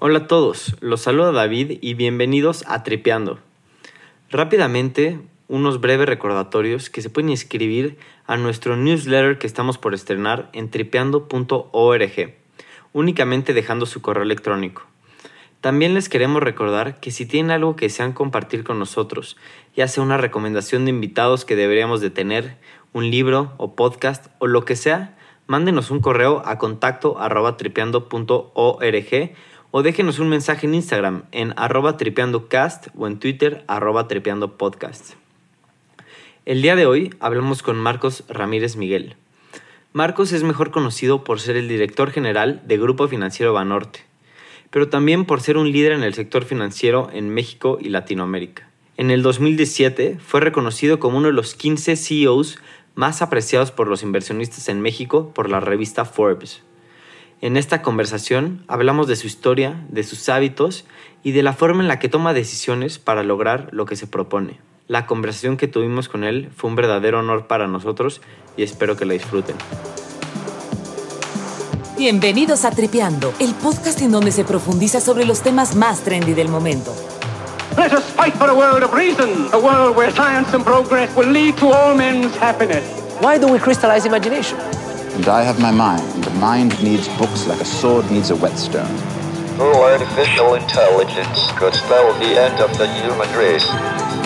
Hola a todos, los saluda David y bienvenidos a Tripeando. Rápidamente, unos breves recordatorios que se pueden inscribir a nuestro newsletter que estamos por estrenar en tripeando.org, únicamente dejando su correo electrónico. También les queremos recordar que si tienen algo que desean compartir con nosotros, ya sea una recomendación de invitados que deberíamos de tener, un libro o podcast o lo que sea, mándenos un correo a contacto arroba tripeando.org o déjenos un mensaje en Instagram en arroba tripeandocast o en Twitter arroba tripeandopodcast. El día de hoy hablamos con Marcos Ramírez Miguel. Marcos es mejor conocido por ser el director general de Grupo Financiero Banorte, pero también por ser un líder en el sector financiero en México y Latinoamérica. En el 2017 fue reconocido como uno de los 15 CEOs más apreciados por los inversionistas en México por la revista Forbes. En esta conversación hablamos de su historia, de sus hábitos y de la forma en la que toma decisiones para lograr lo que se propone. La conversación que tuvimos con él fue un verdadero honor para nosotros y espero que la disfruten. Bienvenidos a Tripeando, el podcast en donde se profundiza sobre los temas más trendy del momento. Let us fight for a world of reason, a world where science and progress will lead to all men's happiness. Why do we crystallize imagination? And I have my mind. The mind needs books like a sword needs a whetstone. No artificial intelligence could spell the end of the human race.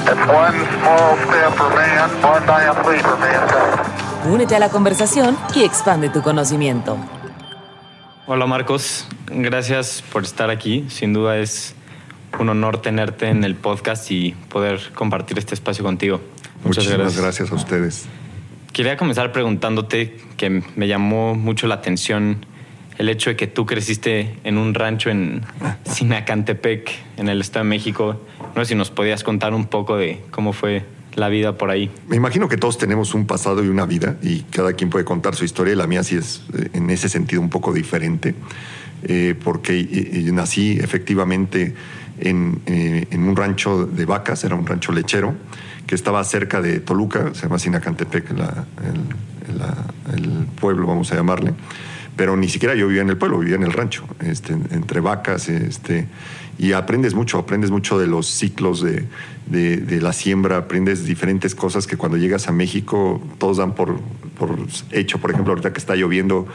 It's one small step for man, one giant leap for mankind. Únete a la conversación y expande tu conocimiento. Hola Marcos, gracias por estar aquí. Sin duda es un honor tenerte en el podcast y poder compartir este espacio contigo. Muchas gracias. gracias a ustedes. Quería comenzar preguntándote que me llamó mucho la atención el hecho de que tú creciste en un rancho en Sinacantepec, en el Estado de México. No sé si nos podías contar un poco de cómo fue la vida por ahí. Me imagino que todos tenemos un pasado y una vida y cada quien puede contar su historia la mía sí es eh, en ese sentido un poco diferente eh, porque nací efectivamente en, eh, en, un rancho de vacas, era un rancho lechero que estaba cerca de Toluca, se llama Sinacantepec, la, el, el pueblo vamos a llamarle pero ni siquiera yo vivía en el pueblo, vivía en el rancho, este, entre vacas, este, y aprendes mucho, aprendes mucho de los ciclos de, de, la siembra, aprendes diferentes cosas que cuando llegas a México todos dan por, por hecho. Por ejemplo, ahorita que está lloviendo,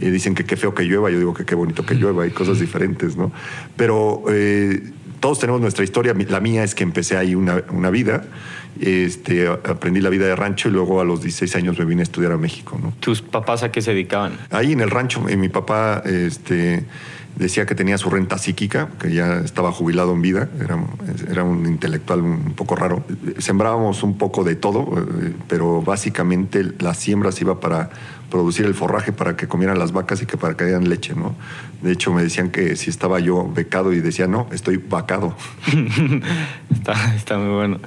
eh, dicen que qué feo que llueva, yo digo que qué bonito que llueva, hay cosas diferentes, ¿no? Pero eh, todos tenemos nuestra historia, la mía es que empecé ahí una, una vida este, aprendí la vida de rancho y luego a los 16 años me vine a estudiar a México. ¿no? ¿Tus papás a qué se dedicaban? Ahí en el rancho, eh, mi papá este, decía que tenía su renta psíquica, que ya estaba jubilado en vida, era, era un intelectual un poco raro. Sembrábamos un poco de todo, eh, pero básicamente la siembra se iba para producir el forraje para que comieran las vacas y que para que dieran leche, ¿no? De hecho, me decían que si estaba yo becado y decía, no, estoy vacado. está, está, muy bueno.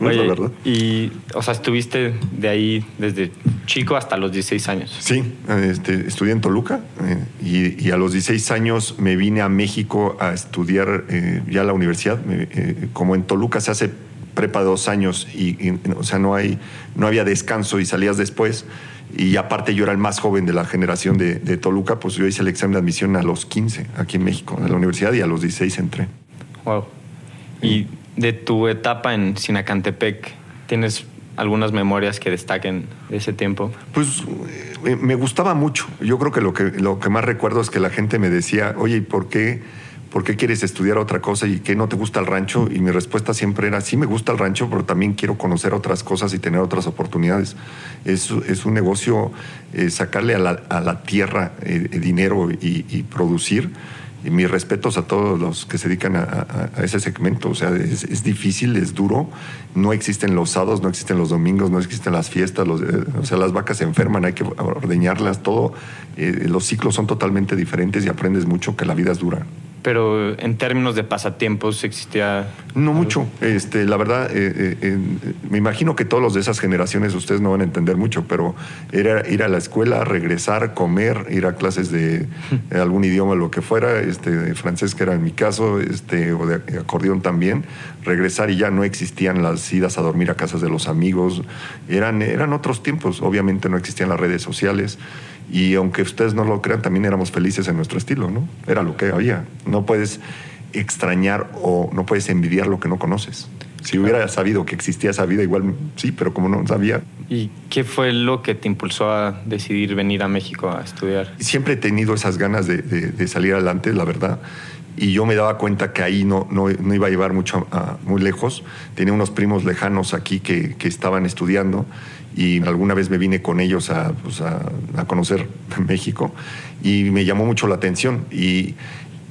Oye, verdad. Y, o sea, estuviste de ahí desde chico hasta los 16 años. Sí, este, estudié en Toluca eh, y, y, a los 16 años me vine a México a estudiar eh, ya la universidad. Eh, como en Toluca se hace prepa dos años y, y, o sea, no, hay, no había descanso y salías después y aparte yo era el más joven de la generación de, Toluca, pues yo hice el examen de admisión a los 15 aquí en México, en la universidad, y a los 16 entré. Wow. Y de tu etapa en Sinacantepec, ¿tienes algunas memorias que destaquen de ese tiempo? Pues eh, me gustaba mucho. Yo creo que lo que, lo que más recuerdo es que la gente me decía, oye, ¿y por qué? ¿Por qué quieres estudiar otra cosa y qué no te gusta el rancho? Y mi respuesta siempre era, sí me gusta el rancho, pero también quiero conocer otras cosas y tener otras oportunidades. Es, es un negocio, eh, sacarle a la, tierra eh, dinero y, producir. Y mis respetos a todos los que se dedican a, ese segmento. O sea, es, difícil, es duro. No existen los sábados, no existen los domingos, no existen las fiestas. Eh, o sea, las vacas se enferman, hay que ordeñarlas, todo. los ciclos son totalmente diferentes y aprendes mucho que la vida es dura pero en términos de pasatiempos existía... No mucho. Este, la verdad, eh, eh, me imagino que todos los de esas generaciones ustedes no van a entender mucho, pero era ir a la escuela, regresar, comer, ir a clases de algún idioma, lo que fuera, este, francés que era en mi caso, este, o de acordeón también, regresar y ya no existían las idas a dormir a casas de los amigos, eran, eran otros tiempos, obviamente no existían las redes sociales Y aunque ustedes no lo crean, también éramos felices en nuestro estilo, ¿no? Era lo que había. No puedes extrañar o no puedes envidiar lo que no conoces. Si hubiera sabido que existía esa vida, igual sí, pero como no sabía. ¿Y qué fue lo que te impulsó a decidir venir a México a estudiar? Siempre he tenido esas ganas de, de, de salir adelante, la verdad. Y yo me daba cuenta que ahí no, no, no iba a llevar mucho a, muy lejos. Tenía unos primos lejanos aquí que, que, estaban estudiando y alguna vez me vine con ellos a, pues a, conocer México y me llamó mucho la atención. Y,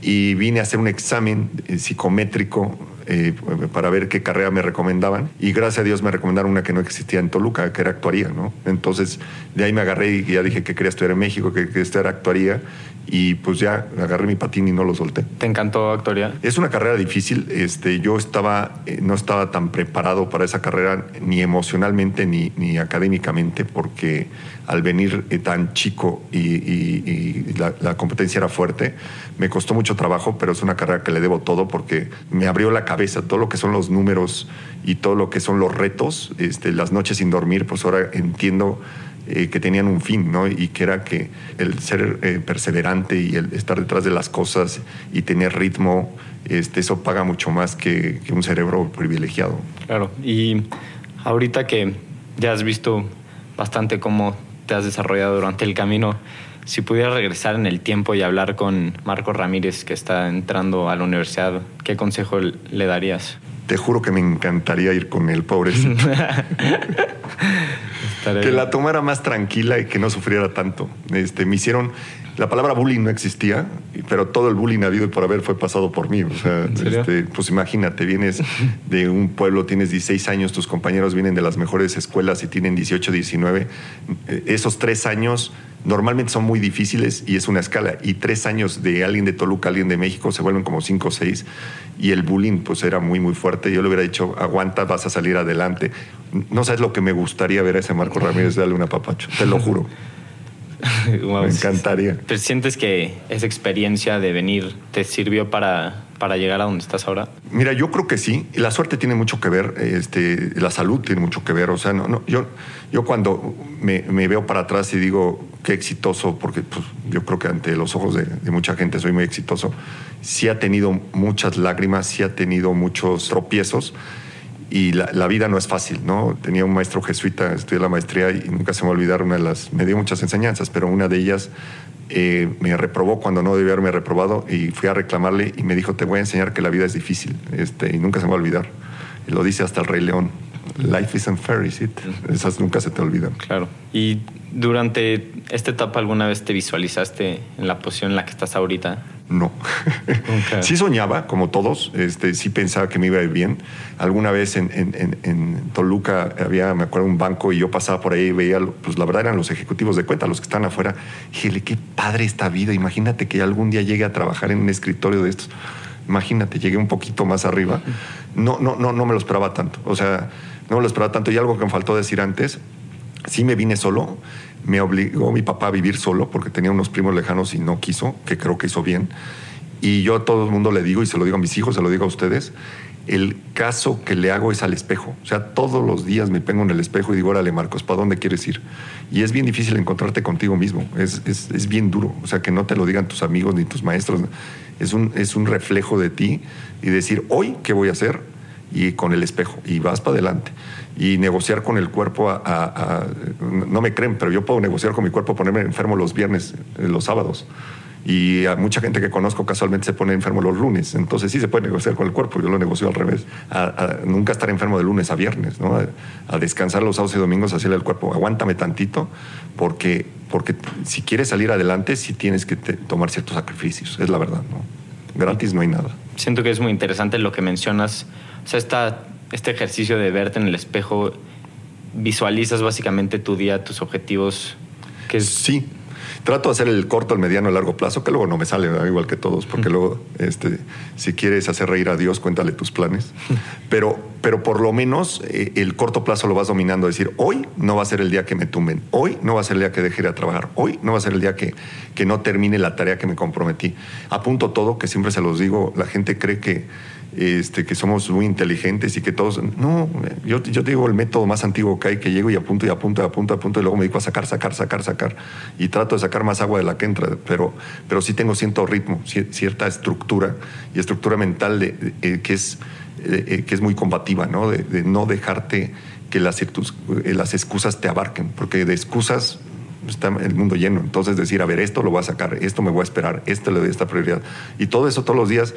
y vine a hacer un examen psicométrico eh, para ver qué carrera me recomendaban. Y gracias a Dios me recomendaron una que no existía en Toluca, que era actuaría, ¿no? Entonces de ahí me agarré y ya dije que quería estudiar en México, que quería estudiar actuaría. Y pues ya agarré mi patín y no lo solté. ¿Te encantó actuaría? Es una carrera difícil. Este, yo estaba, eh, no estaba tan preparado para esa carrera, ni emocionalmente ni, ni académicamente, porque al venir eh, tan chico y, y, y la, la, competencia era fuerte, me costó mucho trabajo, pero es una carrera que le debo todo porque me abrió la cabeza todo lo que son los números y todo lo que son los retos, este, las noches sin dormir, pues ahora entiendo eh, que tenían un fin, ¿no? Y que era que el ser eh, perseverante y el estar detrás de las cosas y tener ritmo, este, eso paga mucho más que, que un cerebro privilegiado. Claro, y ahorita que ya has visto bastante cómo te has desarrollado durante el camino, si pudieras regresar en el tiempo y hablar con Marco Ramírez, que está entrando a la universidad, ¿qué consejo le darías? Te juro que me encantaría ir con él, pobrecito. que la tomara más tranquila y que no sufriera tanto. Este, me hicieron. La palabra bullying no existía, pero todo el bullying habido y por haber fue pasado por mí. O sea, este, pues imagínate, vienes de un pueblo, tienes 16 años, tus compañeros vienen de las mejores escuelas y tienen 18, 19. Esos tres años normalmente son muy difíciles y es una escala. Y tres años de alguien de Toluca, alguien de México, se vuelven como cinco o seis. Y el bullying, pues era muy, muy fuerte. Yo le hubiera dicho, aguanta, vas a salir adelante. No sabes lo que me gustaría ver a ese Marco Ramírez darle una papacho, te lo juro. wow, me encantaría. ¿Pero sientes que esa experiencia de venir te sirvió para, para llegar a donde estás ahora? Mira, yo creo que sí. La suerte tiene mucho que ver, este, la salud tiene mucho que ver. O sea, no, no, yo, yo cuando me, me veo para atrás y digo qué exitoso, porque pues, yo creo que ante los ojos de, de, mucha gente soy muy exitoso, sí ha tenido muchas lágrimas, sí ha tenido muchos tropiezos. Y la, la, vida no es fácil, ¿no? Tenía un maestro jesuita, estudié la maestría y nunca se me va a olvidar una de las... Me dio muchas enseñanzas, pero una de ellas eh, me reprobó cuando no debía haberme reprobado y fui a reclamarle y me dijo, te voy a enseñar que la vida es difícil este, y nunca se me va a olvidar. Y lo dice hasta el Rey León. Life isn't fair, is it? Esas nunca se te olvidan. Claro. ¿Y durante esta etapa alguna vez te visualizaste en la posición en la que estás ahorita? No. Okay. sí soñaba, como todos, este, sí pensaba que me iba a ir bien. Alguna vez en, en, en, Toluca había, me acuerdo, un banco y yo pasaba por ahí y veía, pues la verdad eran los ejecutivos de cuenta, los que están afuera. Dije, qué padre esta vida. Imagínate que algún día llegue a trabajar en un escritorio de estos. Imagínate, llegué un poquito más arriba. No, no, no, no me lo esperaba tanto. O sea, no me lo esperaba tanto. Y algo que me faltó decir antes, sí me vine solo. Me obligó mi papá a vivir solo porque tenía unos primos lejanos y no quiso, que creo que hizo bien. Y yo a todo el mundo le digo, y se lo digo a mis hijos, se lo digo a ustedes, el caso que le hago es al espejo. O sea, todos los días me pongo en el espejo y digo, órale, Marcos, ¿para dónde quieres ir? Y es bien difícil encontrarte contigo mismo. Es, es, es bien duro. O sea, que no te lo digan tus amigos ni tus maestros. Es un, es un reflejo de ti y decir, hoy, ¿qué voy a hacer? Y con el espejo. Y vas para adelante y negociar con el cuerpo a, no me creen, pero yo puedo negociar con mi cuerpo, ponerme enfermo los viernes, eh, los sábados. Y mucha gente que conozco casualmente se pone enfermo los lunes. Entonces sí se puede negociar con el cuerpo. Yo lo negocio al revés. Nunca estar enfermo de lunes a viernes, ¿no? A, descansar los sábados y domingos, hacerle al cuerpo. Aguántame tantito, porque, porque si quieres salir adelante, sí tienes que tomar ciertos sacrificios. Es la verdad, ¿no? Gratis no hay nada. Siento que es muy interesante lo que mencionas. O sea, esta este ejercicio de verte en el espejo, visualizas básicamente tu día, tus objetivos. Que es... Sí, trato de hacer el corto, el mediano, el largo plazo, que luego no me sale igual que todos, porque mm. luego, este, si quieres hacer reír a Dios, cuéntale tus planes. Pero, pero por lo menos eh, el corto plazo lo vas dominando, decir, hoy no va a ser el día que me tumben, hoy no va a ser el día que deje de trabajar, hoy no va a ser el día que, que no termine la tarea que me comprometí. Apunto todo, que siempre se los digo, la gente cree que este, que somos muy inteligentes y que todos... No, yo, yo digo el método más antiguo que hay, que llego y apunto y apunto y apunto y apunto y luego me dedico a sacar, sacar, sacar, sacar y trato de sacar más agua de la que entra, pero, pero sí tengo cierto ritmo, cierta estructura y estructura mental de, eh, que, es, eh, eh, que es muy combativa, ¿no? De, no dejarte que las, las excusas te abarquen, porque de excusas está el mundo lleno. Entonces decir, a ver, esto lo voy a sacar, esto me voy a esperar, esto le doy esta prioridad. Y todo eso todos los días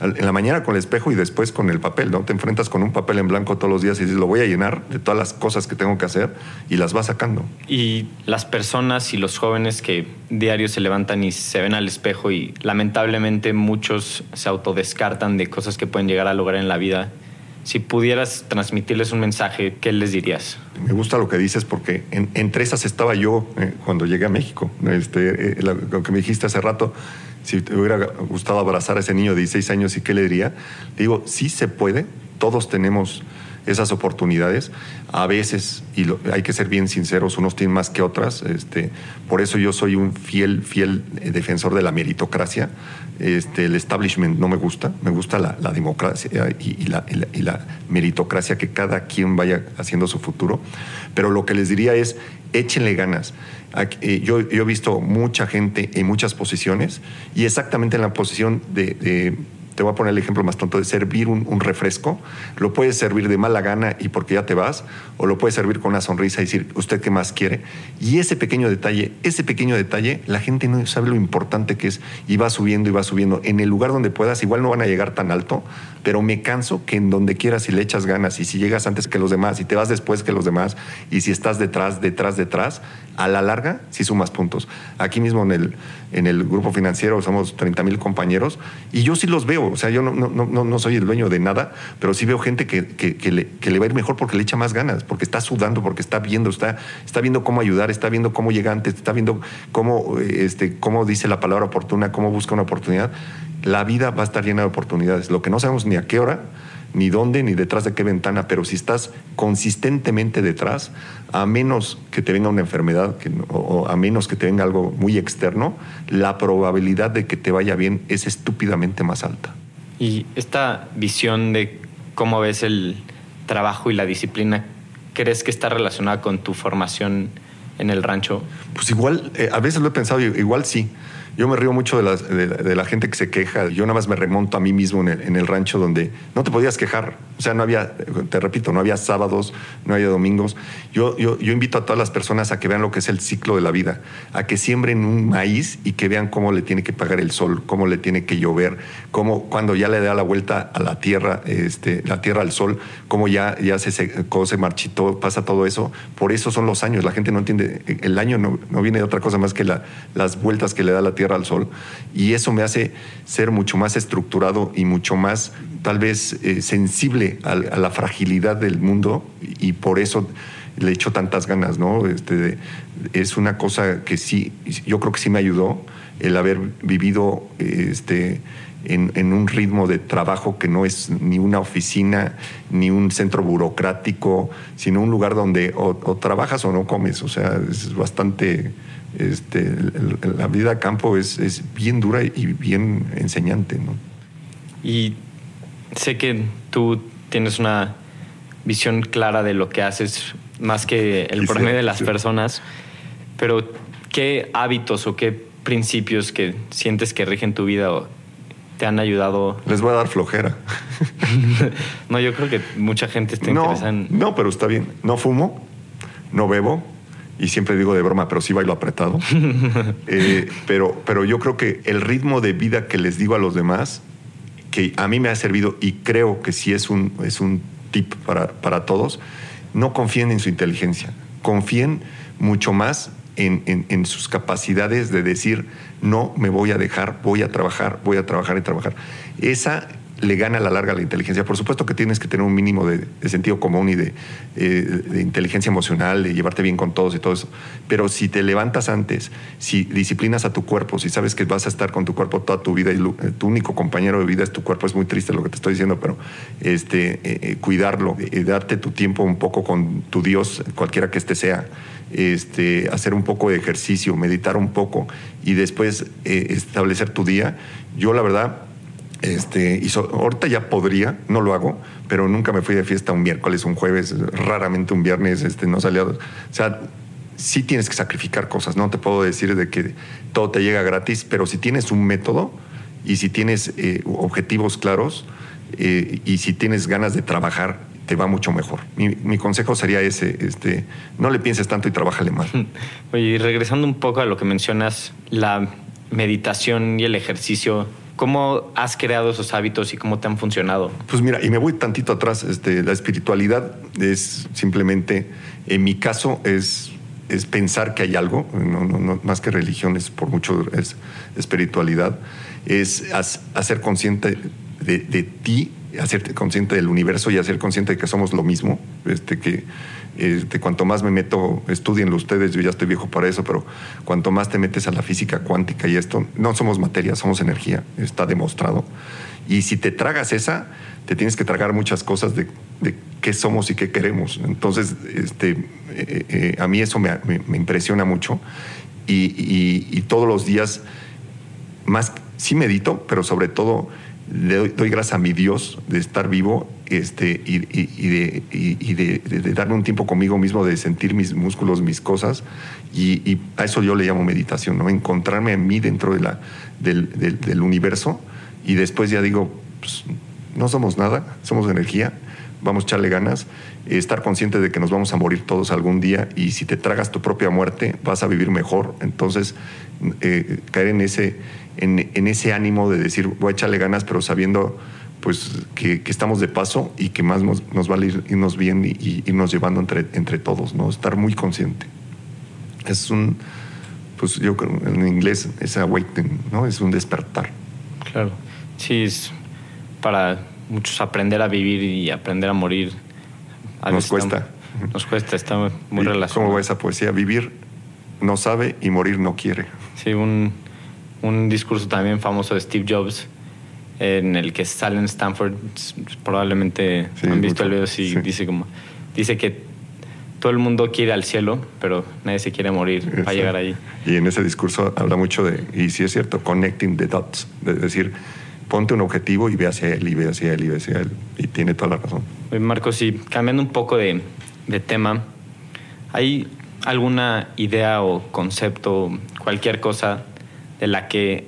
en la mañana con el espejo y después con el papel, ¿no? Te enfrentas con un papel en blanco todos los días y dices, lo voy a llenar de todas las cosas que tengo que hacer y las vas sacando. Y las personas y los jóvenes que diario se levantan y se ven al espejo y lamentablemente muchos se autodescartan de cosas que pueden llegar a lograr en la vida. Si pudieras transmitirles un mensaje, ¿qué les dirías? Me gusta lo que dices porque entre esas estaba yo eh, cuando llegué a México. Este, eh, lo que me dijiste hace rato, si te hubiera gustado abrazar a ese niño de 16 años y qué le diría, digo, sí se puede, todos tenemos esas oportunidades. A veces, y hay que ser bien sinceros, unos tienen más que otras. Este, por eso yo soy un fiel, fiel defensor de la meritocracia. Este, el establishment no me gusta, me gusta la, democracia y, la, meritocracia, que cada quien vaya haciendo su futuro. Pero lo que les diría es, échenle ganas. Eh, yo, he visto mucha gente en muchas posiciones y exactamente en la posición de te voy a poner el ejemplo más tonto de servir un, refresco. Lo puedes servir de mala gana y porque ya te vas, o lo puedes servir con una sonrisa y decir, ¿usted qué más quiere? Y ese pequeño detalle, ese pequeño detalle, la gente no sabe lo importante que es y va subiendo y va subiendo. En el lugar donde puedas, igual no van a llegar tan alto, pero me canso que en donde quieras, si le echas ganas y si llegas antes que los demás y te vas después que los demás y si estás detrás, detrás, detrás, a la larga sí sumas puntos. Aquí mismo en el, en el grupo financiero somos 30 mil compañeros y yo sí los veo o sea, yo no, soy el dueño de nada, pero sí veo gente que, que, le, que, le, va a ir mejor porque le echa más ganas, porque está sudando, porque está viendo, está, está viendo cómo ayudar, está viendo cómo llega antes, está viendo cómo, este, cómo dice la palabra oportuna, cómo busca una oportunidad. La vida va a estar llena de oportunidades. Lo que no sabemos ni a qué hora, ni dónde, ni detrás de qué ventana, pero si estás consistentemente detrás, a menos que te venga una enfermedad o a menos que te venga algo muy externo, la probabilidad de que te vaya bien es estúpidamente más alta. Y esta visión de cómo ves el trabajo y la disciplina, ¿crees que está relacionada con tu formación en el rancho? Pues igual, eh, a veces lo he pensado, igual sí. Yo me río mucho de la, gente que se queja. Yo nada más me remonto a mí mismo en el, rancho donde no te podías quejar. O sea, no había, te repito, no había sábados, no había domingos. Yo, yo, yo invito a todas las personas a que vean lo que es el ciclo de la vida, a que siembren un maíz y que vean cómo le tiene que pagar el sol, cómo le tiene que llover, cómo cuando ya le da la vuelta a la tierra, este, la tierra al sol, cómo ya, ya se secó, se marchitó, pasa todo eso. Por eso son los años. La gente no entiende. El año no, no viene de otra cosa más que la, las vueltas que le da la tierra al sol y eso me hace ser mucho más estructurado y mucho más tal vez eh, sensible a, la fragilidad del mundo y por eso le echo tantas ganas, ¿no? Este, es una cosa que sí, yo creo que sí me ayudó el haber vivido este, en, un ritmo de trabajo que no es ni una oficina, ni un centro burocrático, sino un lugar donde o trabajas o no comes. O sea, es bastante este, la vida a campo es, es, bien dura y bien enseñante. ¿no? Y sé que tú tienes una visión clara de lo que haces más que el promedio de las personas, pero ¿qué hábitos o qué principios que sientes que rigen tu vida te han ayudado? Les voy a dar flojera. no, yo creo que mucha gente está interesada en... No, pero está bien. No fumo, no bebo, y siempre digo de broma, pero sí bailo apretado. Eh, pero, pero yo creo que el ritmo de vida que les digo a los demás, que a mí me ha servido y creo que sí es un, es un tip para, para todos, no confíen en su inteligencia, confíen mucho más en, en, sus capacidades de decir, no me voy a dejar, voy a trabajar, voy a trabajar y trabajar. Esa le gana a la larga la inteligencia. Por supuesto que tienes que tener un mínimo de, sentido común y de, eh, de, inteligencia emocional, de llevarte bien con todos y todo eso. Pero si te levantas antes, si disciplinas a tu cuerpo, si sabes que vas a estar con tu cuerpo toda tu vida y eh, tu único compañero de vida es tu cuerpo, es muy triste lo que te estoy diciendo, pero este, eh, cuidarlo, darte tu tiempo un poco con tu Dios, cualquiera que este sea, este, hacer un poco de ejercicio, meditar un poco y después establecer tu día. Yo la verdad Este, y ahorita ya podría, no lo hago, pero nunca me fui de fiesta un miércoles, un jueves, raramente un viernes, este, no salía. O sea, sí tienes que sacrificar cosas, no te puedo decir de que todo te llega gratis, pero si tienes un método y si tienes eh, objetivos claros eh, y si tienes ganas de trabajar, te va mucho mejor. Mi, mi consejo sería ese, este, no le pienses tanto y trabájale más. Oye, y regresando un poco a lo que mencionas, la meditación y el ejercicio, ¿cómo has creado esos hábitos y cómo te han funcionado? Pues mira, y me voy tantito atrás, este, la espiritualidad es simplemente, en mi caso, es, es pensar que hay algo, no, no- no- más que religión, es por mucho es espiritualidad, es hacer consciente de, de ti, hacerte consciente del universo y hacer consciente de que somos lo mismo, este, que este, cuanto más me meto, estudienlo ustedes, yo ya estoy viejo para eso, pero cuanto más te metes a la física cuántica y esto, no somos materia, somos energía, está demostrado. Y si te tragas esa, te tienes que tragar muchas cosas de, qué somos y qué queremos. Entonces, este, eh, eh, a mí eso me, impresiona mucho y, todos los días más sí medito, pero sobre todo le doy gracias a mi Dios de estar vivo este, y, de, y- darme un tiempo conmigo mismo, de sentir mis músculos, mis cosas, y, a eso yo le llamo meditación, ¿no? encontrarme a mí dentro de la, del, universo y después ya digo, pues, no somos nada, somos energía, vamos a echarle ganas, estar consciente de que nos vamos a morir todos algún día y si te tragas tu propia muerte vas a vivir mejor. Entonces, eh, caer en ese, en ese ánimo de decir, voy a echarle ganas, pero sabiendo pues que, que estamos de paso y que más nos, nos vale ir- irnos bien y, y irnos llevando entre, entre todos, ¿no? Estar muy consciente. Es un, pues yo creo, en inglés es awakening, ¿no? Es un despertar. Claro. Sí, es para muchos aprender a vivir y aprender a morir. A Nos cuesta. nos cuesta, está muy ¿Y relacionado. ¿Cómo va esa poesía? Vivir no sabe y morir no quiere. Sí, un, un discurso también famoso de Steve Jobs en el que sale en Stanford, probablemente Sí, han visto mucho, el video, sí, sí. dice como, dice que todo el mundo quiere al cielo, pero nadie se quiere morir para llegar ahí. Y en ese discurso habla mucho de, y sí es cierto, connecting the dots, de decir, ponte un objetivo y ve hacia él, y ve hacia él, y ve hacia él. Y tiene toda la razón. Marcos, sí, cambiando un poco de, de tema, ¿hay alguna idea o concepto, cualquier cosa de la que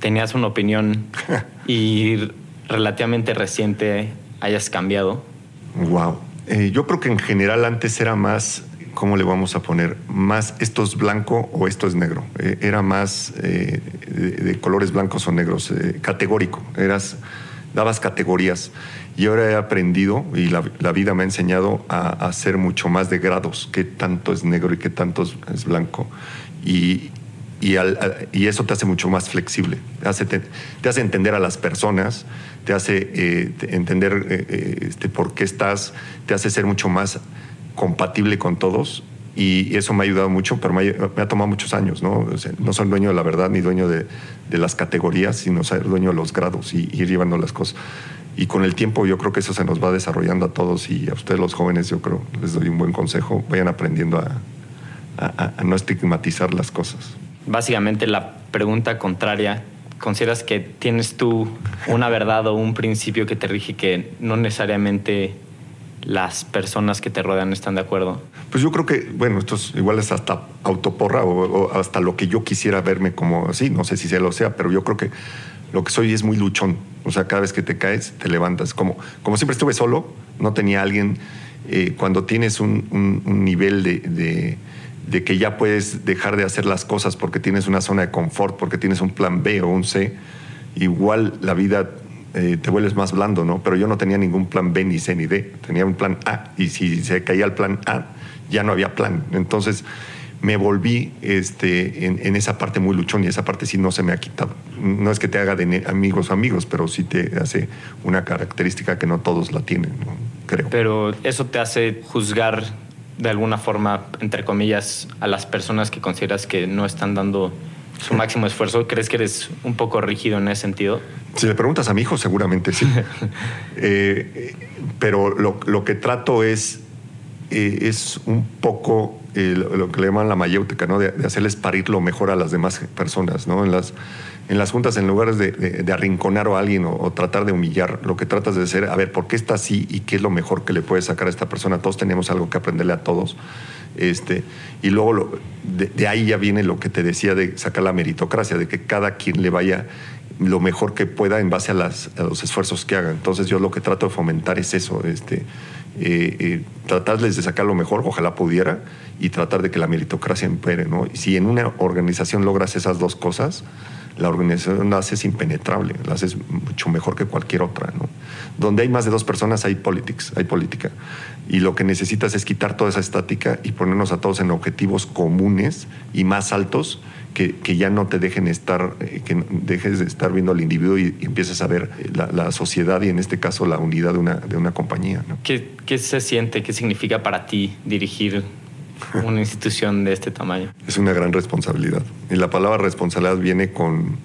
tenías una opinión y relativamente reciente hayas cambiado? Wow. Eh, yo creo que en general antes era más, ¿cómo le vamos a poner? Más esto es blanco o esto es negro. Eh, era más eh, de, colores blancos o negros, categórico. Eras, dabas categorías. Y ahora he aprendido y la, vida me ha enseñado a, a hacer mucho más de grados, qué tanto es negro y qué tanto es, es blanco. Y, y, al- y eso te hace mucho más flexible, te hace, te, te hace entender a las personas, te hace eh, te- entender eh, eh, este, por qué estás, te hace ser mucho más compatible con todos y eso me ha ayudado mucho, pero me ha, me ha tomado muchos años, ¿no? O sea, no soy dueño de la verdad ni dueño de, de las categorías, sino ser dueño de los grados y ir llevando las cosas. Y con el tiempo yo creo que eso se nos va desarrollando a todos y a ustedes los jóvenes yo creo, les doy un buen consejo, vayan aprendiendo a, a- a no estigmatizar las cosas. Básicamente la pregunta contraria, ¿consideras que tienes tú una verdad o un principio que te rige que no necesariamente las personas que te rodean están de acuerdo? Pues yo creo que, bueno, esto es, igual es hasta autoporra o, o hasta lo que yo quisiera verme como así, no sé si sea lo sea, pero yo creo que lo que soy es muy luchón. O sea, cada vez que te caes, te levantas. Como, como siempre estuve solo, no tenía alguien. eh, cuando tienes un, nivel de- de que ya puedes dejar de hacer las cosas porque tienes una zona de confort, porque tienes un plan B o un C, igual la vida eh, te vuelves más blando, ¿no? Pero yo no tenía ningún plan B, ni C, ni D. Tenía un plan A. Y si se caía el plan A, ya no había plan. Entonces me volví este, en, esa parte muy luchón y esa parte sí no se me ha quitado. No es que te haga de amigos amigos, pero sí te hace una característica que no todos la tienen, creo. Pero eso te hace juzgar de alguna forma, entre comillas, a las personas que consideras que no están dando su máximo esfuerzo. ¿Crees que eres un poco rígido en ese sentido? Si le preguntas a mi hijo, seguramente sí. Eh, pero lo, lo que trato es, eh, es un poco eh, lo, que le llaman la mayéutica, ¿no? De, hacerles parir lo mejor a las demás personas, ¿no? En las, en las juntas, en lugar de, de- arrinconar a alguien o, tratar de humillar, lo que tratas de hacer, a ver, ¿por qué está así y qué es lo mejor que le puedes sacar a esta persona? Todos tenemos algo que aprenderle a todos. Este, y luego de, ahí ya viene lo que te decía de sacar la meritocracia, de que cada quien le vaya lo mejor que pueda en base a, a los esfuerzos que haga. Entonces yo lo que trato de fomentar es eso, este, eh, eh, tratarles de sacar lo mejor, ojalá pudiera, y tratar de que la meritocracia impere. ¿no? Si en una organización logras esas dos cosas, la organización la haces impenetrable, la haces mucho mejor que cualquier otra. ¿no? Donde hay más de dos personas hay politics, hay política. Y lo que necesitas es quitar toda esa estática y ponernos a todos en objetivos comunes y más altos que, que ya no te dejen estar, eh, que dejes de estar viendo al individuo y, y empieces a ver la, la sociedad y en este caso la unidad de una, de una compañía. ¿no? ¿Qué, ¿Qué se siente? ¿Qué significa para ti dirigir una institución de este tamaño? Es una gran responsabilidad. Y la palabra responsabilidad viene con,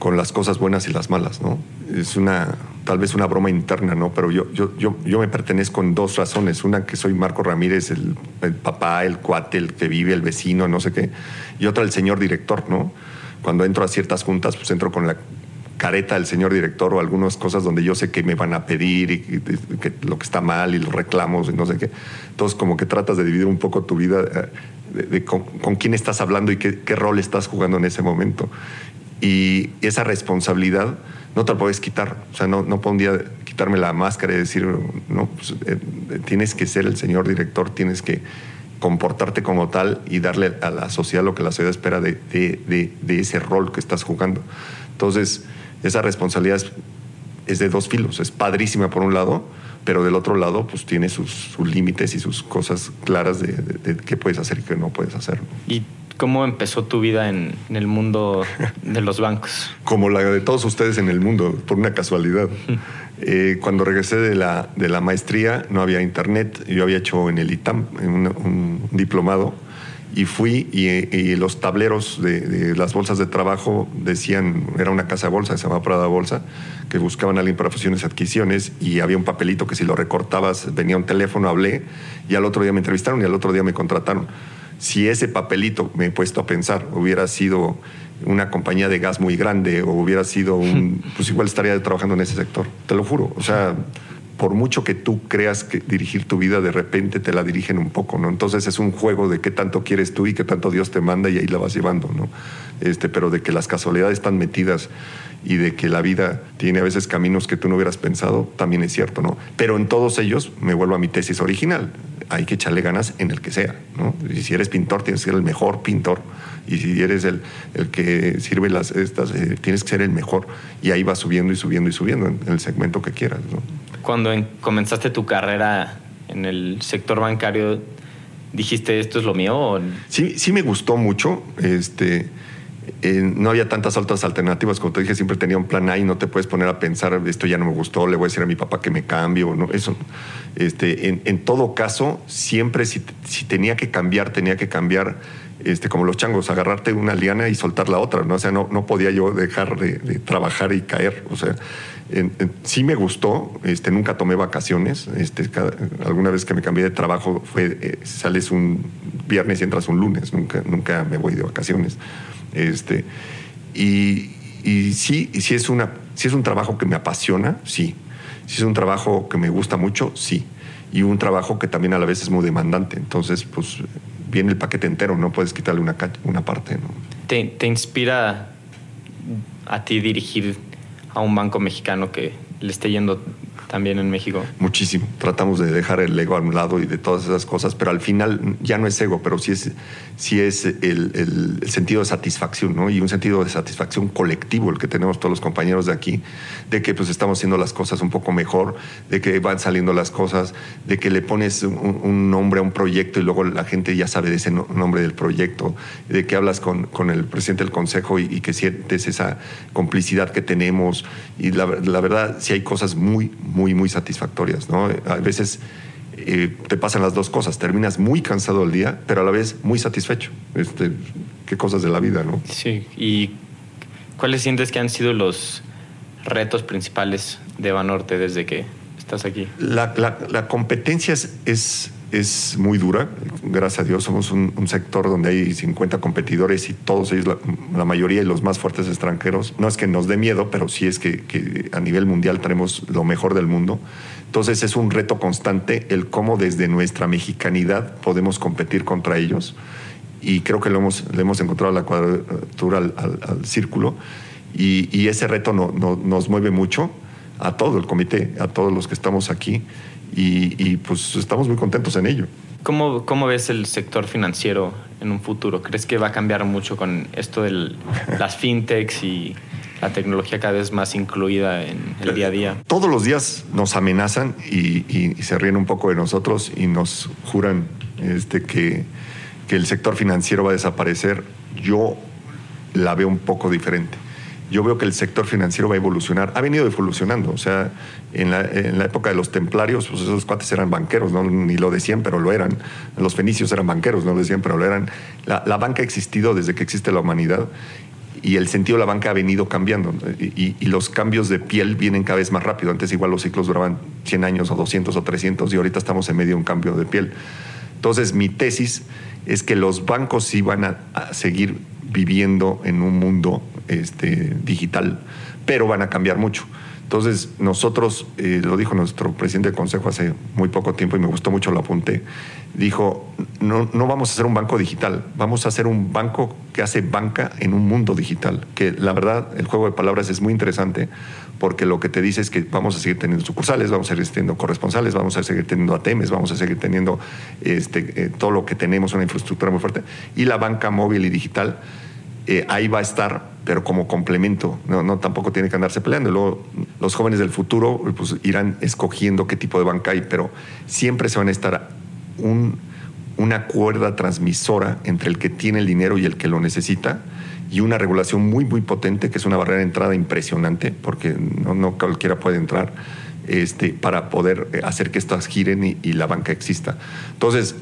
con las cosas buenas y las malas, ¿no? Es una, tal vez una broma interna, ¿no? Pero yo, yo, yo, yo me pertenezco en dos razones. Una, que soy Marco Ramírez, el, papá, el cuate, el que vive, el vecino, no sé qué. Y otra, el señor director, ¿no? Cuando entro a ciertas juntas, pues entro con la careta del señor director o algunas cosas donde yo sé que me van a pedir y que, lo que está mal y los reclamos y no sé qué. Entonces como que tratas de dividir un poco tu vida eh, de, con, quién estás hablando y qué, rol estás jugando en ese momento. Y esa responsabilidad no te la puedes quitar. O sea, no, no puedo un día quitarme la máscara y decir, no, pues, eh, tienes que ser el señor director, tienes que comportarte como tal y darle a la sociedad lo que la sociedad espera de, de, de, ese rol que estás jugando. Entonces, esa responsabilidad es, de dos filos. Es padrísima por un lado, pero del otro lado, pues tiene sus, límites y sus cosas claras de, qué puedes hacer y qué no puedes hacer. ¿Y cómo empezó tu vida en, en, el mundo de los bancos? Como la de todos ustedes en el mundo, por una casualidad. Eh, cuando regresé de la, de la maestría no había internet, yo había hecho en el ITAM un, un diplomado y fui y, y los tableros de, de, las bolsas de trabajo decían, era una casa de bolsa, se llama Prada Bolsa, que buscaban a alguien para fusiones y adquisiciones y había un papelito que si lo recortabas venía un teléfono, hablé y al otro día me entrevistaron y al otro día me contrataron. Si ese papelito, me he puesto a pensar, hubiera sido una compañía de gas muy grande o hubiera sido un, pues igual estaría trabajando en ese sector, te lo juro. O sea, por mucho que tú creas que dirigir tu vida, de repente te la dirigen un poco, ¿no? Entonces es un juego de qué tanto quieres tú y qué tanto Dios te manda y ahí la vas llevando, ¿no? Este, pero de que las casualidades están metidas y de que la vida tiene a veces caminos que tú no hubieras pensado, también es cierto, ¿no? Pero en todos ellos me vuelvo a mi tesis original. Hay que echarle ganas en el que sea, ¿no? Y si eres pintor, tienes que ser el mejor pintor. Y si eres el, el que sirve las estas, eh, tienes que ser el mejor. Y ahí vas subiendo y subiendo y subiendo en, el segmento que quieras, ¿no? Cuando en, comenzaste tu carrera en el sector bancario, ¿dijiste esto es lo mío? O... Sí, sí me gustó mucho. Este, eh, no había tantas otras alternativas. Como te dije, siempre tenía un plan A y no te puedes poner a pensar, esto ya no me gustó, le voy a decir a mi papá que me cambio. No, eso. Este, en, en todo caso, siempre si, si tenía que cambiar, tenía que cambiar este, como los changos, agarrarte una liana y soltar la otra, ¿no? O sea, no, no podía yo dejar de, de, trabajar y caer. O sea, en, en, sí me gustó, este, nunca tomé vacaciones. Este, cada, alguna vez que me cambié de trabajo fue, eh, sales un viernes y entras un lunes, nunca, nunca me voy de vacaciones. Este, y, y sí, si es, una, si es un trabajo que me apasiona, sí. Si es un trabajo que me gusta mucho, sí. Y un trabajo que también a la vez es muy demandante. Entonces, pues viene el paquete entero, no puedes quitarle una, una parte. ¿no? ¿Te, ¿Te, inspira a ti dirigir a un banco mexicano que le esté yendo también en México? Muchísimo. Tratamos de dejar el ego a un lado y de todas esas cosas, pero al final ya no es ego, pero sí es, sí es el, el, el sentido de satisfacción, ¿no? Y un sentido de satisfacción colectivo, el que tenemos todos los compañeros de aquí, de que pues estamos haciendo las cosas un poco mejor, de que van saliendo las cosas, de que le pones un, un nombre a un proyecto y luego la gente ya sabe de ese nombre del proyecto, de que hablas con, con el presidente del consejo y, y, que sientes esa complicidad que tenemos. Y la, la verdad, sí hay cosas muy, muy, muy satisfactorias, ¿no? A veces eh, te pasan las dos cosas, terminas muy cansado el día, pero a la vez muy satisfecho. Este, qué cosas de la vida, ¿no? Sí, y ¿cuáles sientes que han sido los retos principales de Banorte desde que estás aquí? La, la, la competencia es, es, es muy dura. Gracias a Dios somos un, un sector donde hay 50 competidores y todos ellos, la, la, mayoría y los más fuertes extranjeros. No es que nos dé miedo, pero sí es que, que, a nivel mundial tenemos lo mejor del mundo. Entonces es un reto constante el cómo desde nuestra mexicanidad podemos competir contra ellos. Y creo que lo hemos, le hemos encontrado la cuadratura al, al, al círculo. Y, y, ese reto no, no, nos mueve mucho a todo el comité, a todos los que estamos aquí y, y, pues estamos muy contentos en ello. ¿Cómo, ¿Cómo, ves el sector financiero en un futuro? ¿Crees que va a cambiar mucho con esto de las fintechs y la tecnología cada vez más incluida en el día a día? Todos los días nos amenazan y, y, y se ríen un poco de nosotros y nos juran este, que, que el sector financiero va a desaparecer. Yo la veo un poco diferente yo veo que el sector financiero va a evolucionar, ha venido evolucionando, o sea, en la, en la época de los templarios, pues esos cuates eran banqueros, ¿no? ni lo decían, pero lo eran, los fenicios eran banqueros, no lo decían, pero lo eran. La, banca ha existido desde que existe la humanidad y el sentido de la banca ha venido cambiando y, y, los cambios de piel vienen cada vez más rápido. Antes igual los ciclos duraban 100 años o 200 o 300 y ahorita estamos en medio de un cambio de piel. Entonces mi tesis es que los bancos sí van a, a seguir viviendo en un mundo este, digital, pero van a cambiar mucho. Entonces, nosotros, eh, lo dijo nuestro presidente del Consejo hace muy poco tiempo y me gustó mucho, lo apunté, dijo, no, no vamos a hacer un banco digital, vamos a hacer un banco que hace banca en un mundo digital, que la verdad, el juego de palabras es muy interesante porque lo que te dice es que vamos a seguir teniendo sucursales, vamos a seguir teniendo corresponsales, vamos a seguir teniendo ATMs, vamos a seguir teniendo este, eh, todo lo que tenemos, una infraestructura muy fuerte, y la banca móvil y digital eh, ahí va a estar, pero como complemento, no, tampoco tiene que andarse peleando. Luego, los jóvenes del futuro pues, irán escogiendo qué tipo de banca hay, pero siempre se van a estar un, una cuerda transmisora entre el que tiene el dinero y el que lo necesita y una regulación muy, muy potente, que es una barrera de entrada impresionante, porque no, cualquiera puede entrar, este, para poder eh, hacer que estas giren y, la banca exista. Entonces,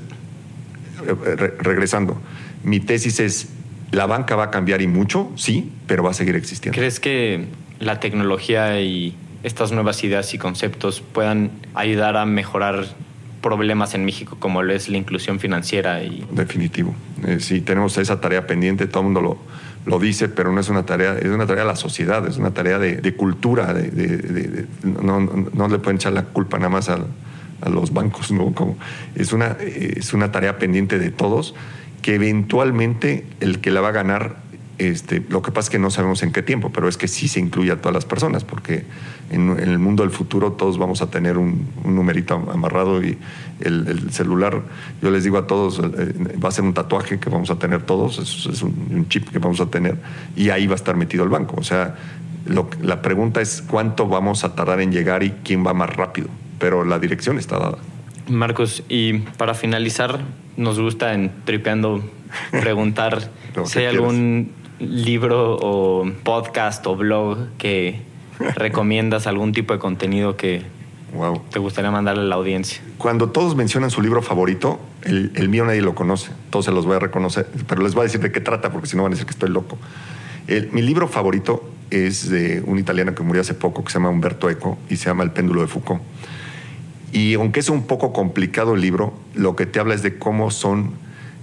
re regresando, mi tesis es la banca va a cambiar y mucho, sí, pero va a seguir existiendo. ¿Crees que la tecnología y estas nuevas ideas y conceptos puedan ayudar a mejorar problemas en México como lo es la inclusión financiera? Y... Definitivo. Eh, sí, tenemos esa tarea pendiente, todo el mundo lo, lo dice, pero no es una tarea, es una tarea de la sociedad, es una tarea de, de cultura, de, de, no, no, le pueden echar la culpa nada más a, a los bancos, ¿no? Como, es, una, es una tarea pendiente de todos que eventualmente el que la va a ganar, este, lo que pasa es que no sabemos en qué tiempo, pero es que sí se incluye a todas las personas, porque en, el mundo del futuro todos vamos a tener un, numerito amarrado y el, el, celular, yo les digo a todos, eh, va a ser un tatuaje que vamos a tener todos, es, un, chip que vamos a tener, y ahí va a estar metido el banco. O sea, la pregunta es cuánto vamos a tardar en llegar y quién va más rápido, pero la dirección está dada. Marcos, y para finalizar, nos gusta en Tripeando preguntar si hay algún libro o podcast o blog que recomiendas, algún tipo de contenido que wow. te gustaría mandarle a la audiencia. Cuando todos mencionan su libro favorito, el, el, mío nadie lo conoce, todos se los voy a reconocer, pero les voy a decir de qué trata, porque si no van a decir que estoy loco. El, mi libro favorito es de un italiano que murió hace poco, que se llama Humberto Eco, y se llama El péndulo de Foucault. Y aunque es un poco complicado el libro, lo que te habla es de cómo son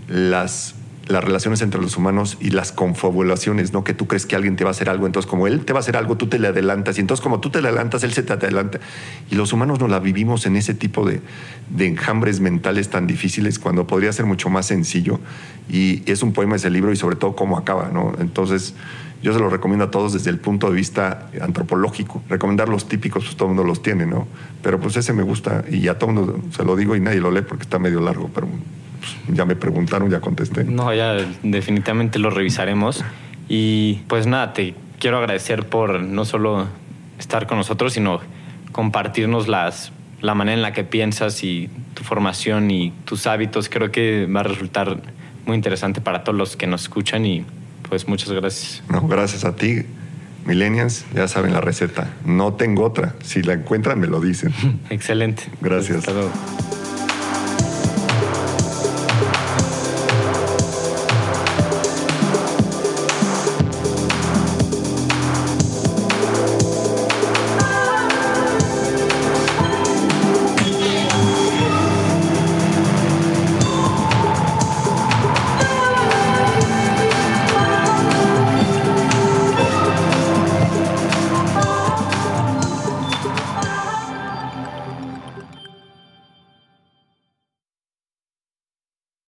las, las relaciones entre los humanos y las confabulaciones, ¿no? Que tú crees que alguien te va a hacer algo, entonces como él te va a hacer algo, tú te le adelantas, y entonces como tú te le adelantas, él se te adelanta. Y los humanos no la vivimos en ese tipo de, de enjambres mentales tan difíciles cuando podría ser mucho más sencillo. Y es un poema ese libro y sobre todo cómo acaba, ¿no? Entonces yo se lo recomiendo a todos desde el punto de vista antropológico. Recomendar los típicos, pues todo el mundo los tiene, ¿no? Pero pues ese me gusta y a todo el mundo se lo digo y nadie lo lee porque está medio largo, pero pues, ya me preguntaron, ya contesté. No, ya definitivamente lo revisaremos. Y pues nada, te quiero agradecer por no solo estar con nosotros, sino compartirnos las, la manera en la que piensas y tu formación y tus hábitos. Creo que va a resultar muy interesante para todos los que nos escuchan y pues muchas gracias. No, gracias a ti. Millennials, ya saben la receta. No tengo otra. Si la encuentran, me lo dicen. Excelente. Gracias. Hasta luego.